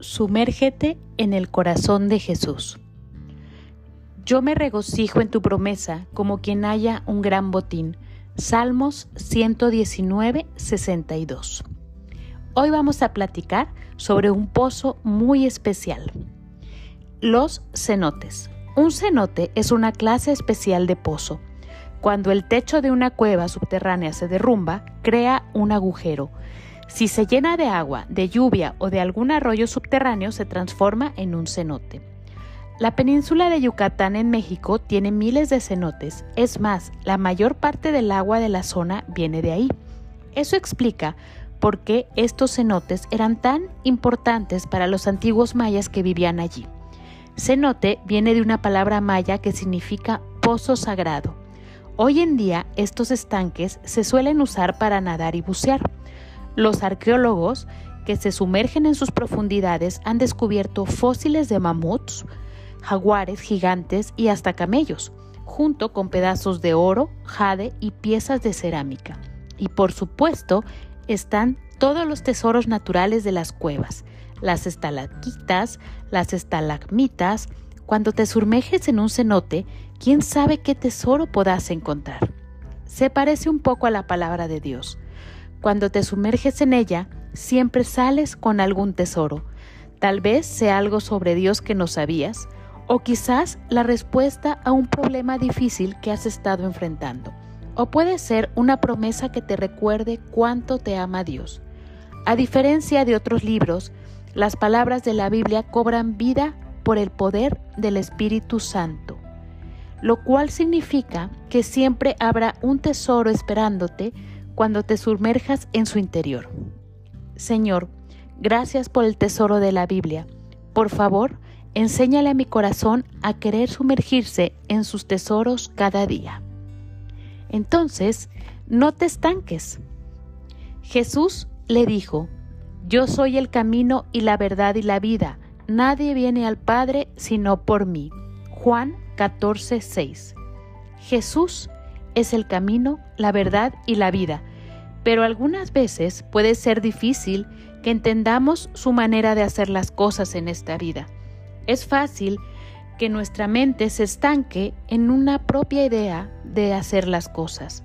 Sumérgete en el corazón de Jesús. Yo me regocijo en tu promesa como quien haya un gran botín. Salmos 119, 62. Hoy vamos a platicar sobre un pozo muy especial. Los cenotes. Un cenote es una clase especial de pozo. Cuando el techo de una cueva subterránea se derrumba, crea un agujero si se llena de agua, de lluvia o de algún arroyo subterráneo, se transforma en un cenote. La península de Yucatán en México tiene miles de cenotes, es más, la mayor parte del agua de la zona viene de ahí. Eso explica por qué estos cenotes eran tan importantes para los antiguos mayas que vivían allí. Cenote viene de una palabra maya que significa pozo sagrado. Hoy en día estos estanques se suelen usar para nadar y bucear. Los arqueólogos que se sumergen en sus profundidades han descubierto fósiles de mamuts, jaguares gigantes y hasta camellos, junto con pedazos de oro, jade y piezas de cerámica. Y por supuesto están todos los tesoros naturales de las cuevas, las estalactitas, las estalagmitas. Cuando te sumerges en un cenote, quién sabe qué tesoro podás encontrar. Se parece un poco a la palabra de Dios. Cuando te sumerges en ella, siempre sales con algún tesoro. Tal vez sea algo sobre Dios que no sabías, o quizás la respuesta a un problema difícil que has estado enfrentando. O puede ser una promesa que te recuerde cuánto te ama Dios. A diferencia de otros libros, las palabras de la Biblia cobran vida por el poder del Espíritu Santo, lo cual significa que siempre habrá un tesoro esperándote cuando te sumerjas en su interior. Señor, gracias por el tesoro de la Biblia. Por favor, enséñale a mi corazón a querer sumergirse en sus tesoros cada día. Entonces, no te estanques. Jesús le dijo, Yo soy el camino y la verdad y la vida. Nadie viene al Padre sino por mí. Juan 14, 6. Jesús es el camino, la verdad y la vida, pero algunas veces puede ser difícil que entendamos su manera de hacer las cosas en esta vida. Es fácil que nuestra mente se estanque en una propia idea de hacer las cosas.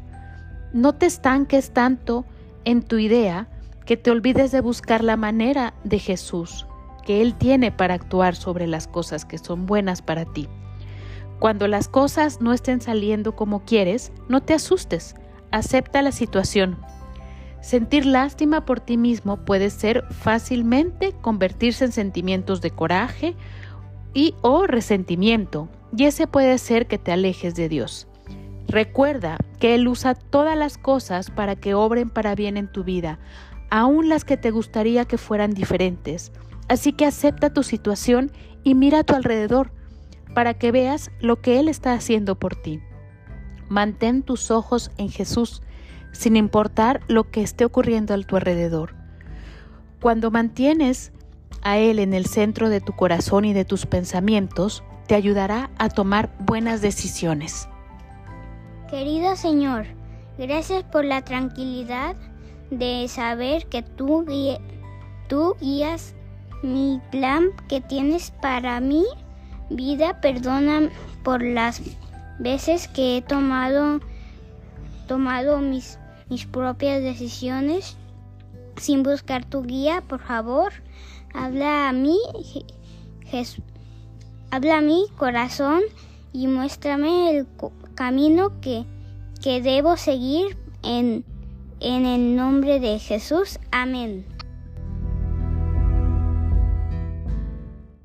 No te estanques tanto en tu idea que te olvides de buscar la manera de Jesús que Él tiene para actuar sobre las cosas que son buenas para ti. Cuando las cosas no estén saliendo como quieres, no te asustes, acepta la situación. Sentir lástima por ti mismo puede ser fácilmente convertirse en sentimientos de coraje y o resentimiento, y ese puede ser que te alejes de Dios. Recuerda que Él usa todas las cosas para que obren para bien en tu vida, aun las que te gustaría que fueran diferentes. Así que acepta tu situación y mira a tu alrededor para que veas lo que Él está haciendo por ti. Mantén tus ojos en Jesús, sin importar lo que esté ocurriendo a tu alrededor. Cuando mantienes a Él en el centro de tu corazón y de tus pensamientos, te ayudará a tomar buenas decisiones. Querido Señor, gracias por la tranquilidad de saber que tú, tú guías mi plan que tienes para mí Vida, perdona por las veces que he tomado, tomado mis, mis propias decisiones sin buscar tu guía, por favor. Habla a mí, Jesús. Habla a mi corazón y muéstrame el camino que, que debo seguir en, en el nombre de Jesús. Amén.